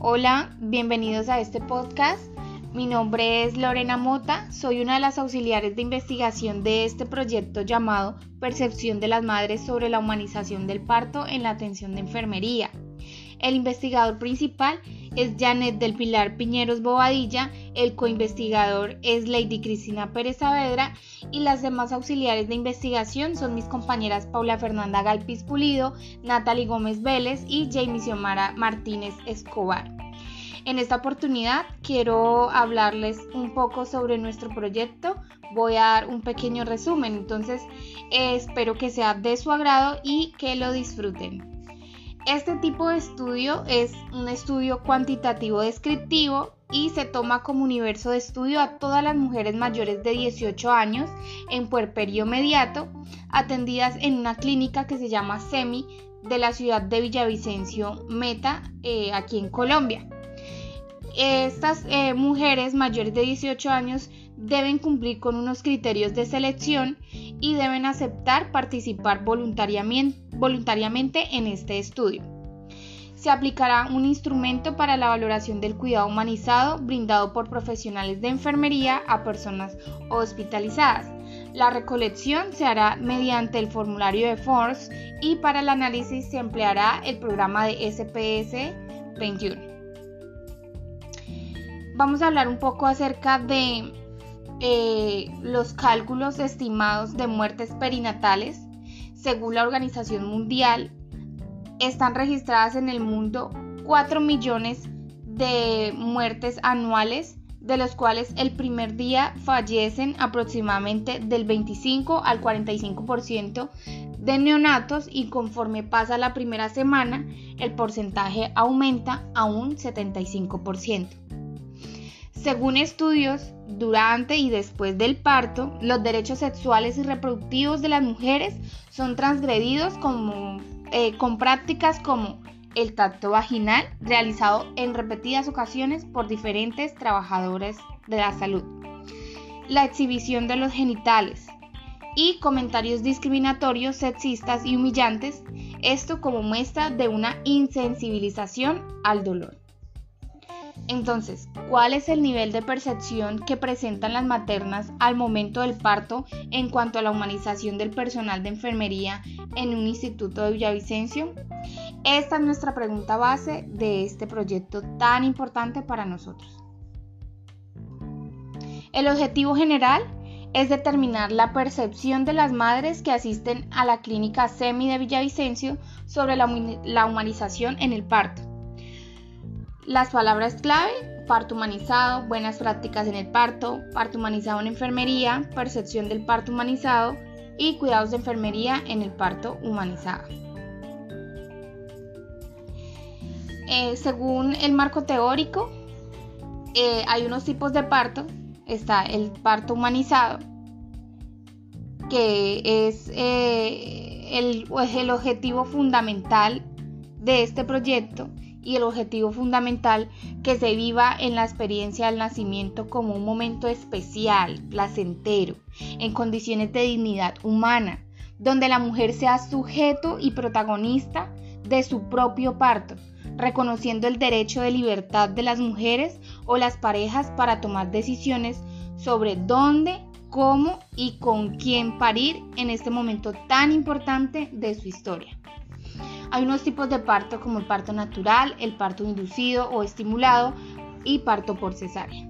Hola, bienvenidos a este podcast. Mi nombre es Lorena Mota, soy una de las auxiliares de investigación de este proyecto llamado Percepción de las Madres sobre la humanización del parto en la atención de enfermería. El investigador principal es Janet del Pilar Piñeros Bobadilla, el coinvestigador es Lady Cristina Pérez Saavedra y las demás auxiliares de investigación son mis compañeras Paula Fernanda Galpis Pulido, Natalie Gómez Vélez y Jamie Xiomara Martínez Escobar. En esta oportunidad quiero hablarles un poco sobre nuestro proyecto. Voy a dar un pequeño resumen, entonces eh, espero que sea de su agrado y que lo disfruten. Este tipo de estudio es un estudio cuantitativo descriptivo y se toma como universo de estudio a todas las mujeres mayores de 18 años en puerperio mediato atendidas en una clínica que se llama SEMI de la ciudad de Villavicencio Meta eh, aquí en Colombia. Estas eh, mujeres mayores de 18 años deben cumplir con unos criterios de selección y deben aceptar participar voluntariamente, en este estudio. Se aplicará un instrumento para la valoración del cuidado humanizado brindado por profesionales de enfermería a personas hospitalizadas. La recolección se hará mediante el formulario de Force y para el análisis se empleará el programa de SPS 21. Vamos a hablar un poco acerca de eh, los cálculos estimados de muertes perinatales, según la Organización Mundial, están registradas en el mundo 4 millones de muertes anuales, de los cuales el primer día fallecen aproximadamente del 25 al 45% de neonatos y conforme pasa la primera semana el porcentaje aumenta a un 75%. Según estudios, durante y después del parto, los derechos sexuales y reproductivos de las mujeres son transgredidos eh, con prácticas como el tacto vaginal realizado en repetidas ocasiones por diferentes trabajadores de la salud, la exhibición de los genitales y comentarios discriminatorios, sexistas y humillantes, esto como muestra de una insensibilización al dolor. Entonces, ¿cuál es el nivel de percepción que presentan las maternas al momento del parto en cuanto a la humanización del personal de enfermería en un instituto de Villavicencio? Esta es nuestra pregunta base de este proyecto tan importante para nosotros. El objetivo general es determinar la percepción de las madres que asisten a la clínica SEMI de Villavicencio sobre la, humanización en el parto las palabras clave, parto humanizado, buenas prácticas en el parto, parto humanizado en enfermería, percepción del parto humanizado y cuidados de enfermería en el parto humanizado. Eh, según el marco teórico, eh, hay unos tipos de parto. Está el parto humanizado, que es eh, el, el objetivo fundamental de este proyecto y el objetivo fundamental que se viva en la experiencia del nacimiento como un momento especial, placentero, en condiciones de dignidad humana, donde la mujer sea sujeto y protagonista de su propio parto, reconociendo el derecho de libertad de las mujeres o las parejas para tomar decisiones sobre dónde, cómo y con quién parir en este momento tan importante de su historia. Hay unos tipos de parto como el parto natural, el parto inducido o estimulado y parto por cesárea.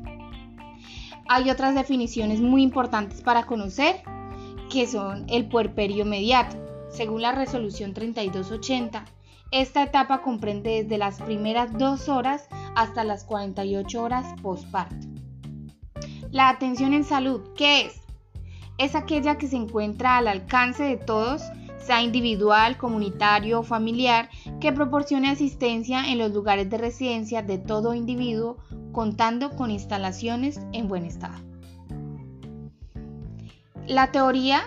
Hay otras definiciones muy importantes para conocer que son el puerperio inmediato. Según la resolución 3280, esta etapa comprende desde las primeras dos horas hasta las 48 horas postparto. La atención en salud, ¿qué es? Es aquella que se encuentra al alcance de todos individual, comunitario o familiar, que proporcione asistencia en los lugares de residencia de todo individuo, contando con instalaciones en buen estado. La teoría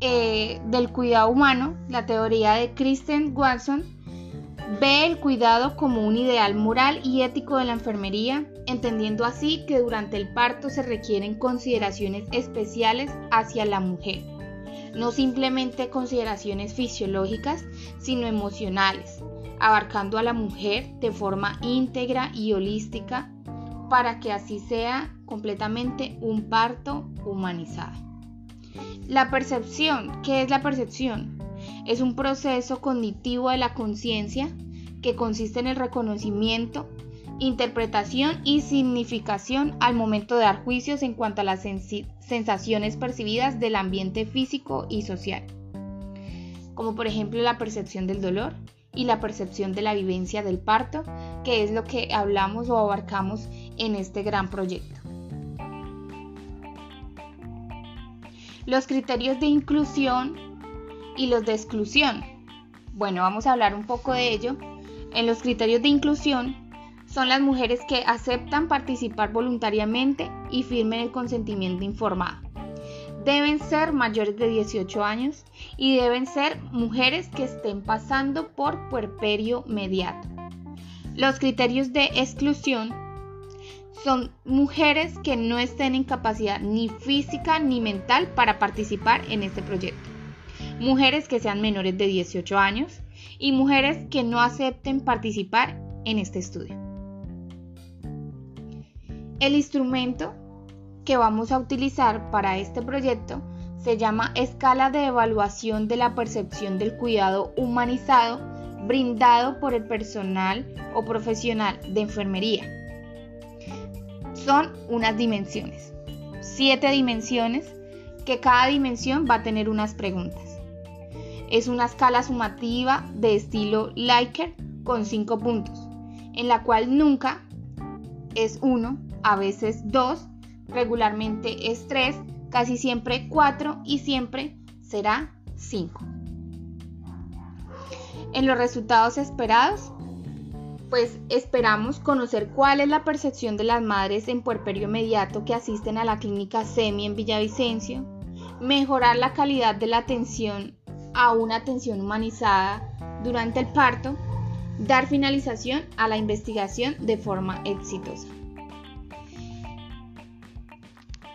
eh, del cuidado humano, la teoría de Kristen Watson, ve el cuidado como un ideal moral y ético de la enfermería, entendiendo así que durante el parto se requieren consideraciones especiales hacia la mujer no simplemente consideraciones fisiológicas, sino emocionales, abarcando a la mujer de forma íntegra y holística para que así sea completamente un parto humanizado. La percepción, ¿qué es la percepción? Es un proceso cognitivo de la conciencia que consiste en el reconocimiento, interpretación y significación al momento de dar juicios en cuanto a las sensaciones percibidas del ambiente físico y social, como por ejemplo la percepción del dolor y la percepción de la vivencia del parto, que es lo que hablamos o abarcamos en este gran proyecto. Los criterios de inclusión y los de exclusión. Bueno, vamos a hablar un poco de ello. En los criterios de inclusión son las mujeres que aceptan participar voluntariamente y firmen el consentimiento informado. Deben ser mayores de 18 años y deben ser mujeres que estén pasando por puerperio mediato. Los criterios de exclusión son mujeres que no estén en capacidad ni física ni mental para participar en este proyecto. Mujeres que sean menores de 18 años y mujeres que no acepten participar en este estudio. El instrumento que vamos a utilizar para este proyecto se llama Escala de Evaluación de la Percepción del Cuidado Humanizado brindado por el personal o profesional de enfermería. Son unas dimensiones, siete dimensiones, que cada dimensión va a tener unas preguntas. Es una escala sumativa de estilo Likert con cinco puntos, en la cual nunca es uno, a veces dos, regularmente es tres, casi siempre cuatro y siempre será cinco en los resultados esperados? Pues esperamos conocer cuál es la percepción de las madres en puerperio inmediato que asisten a la clínica SEMI en Villavicencio, mejorar la calidad de la atención a una atención humanizada durante el parto, dar finalización a la investigación de forma exitosa.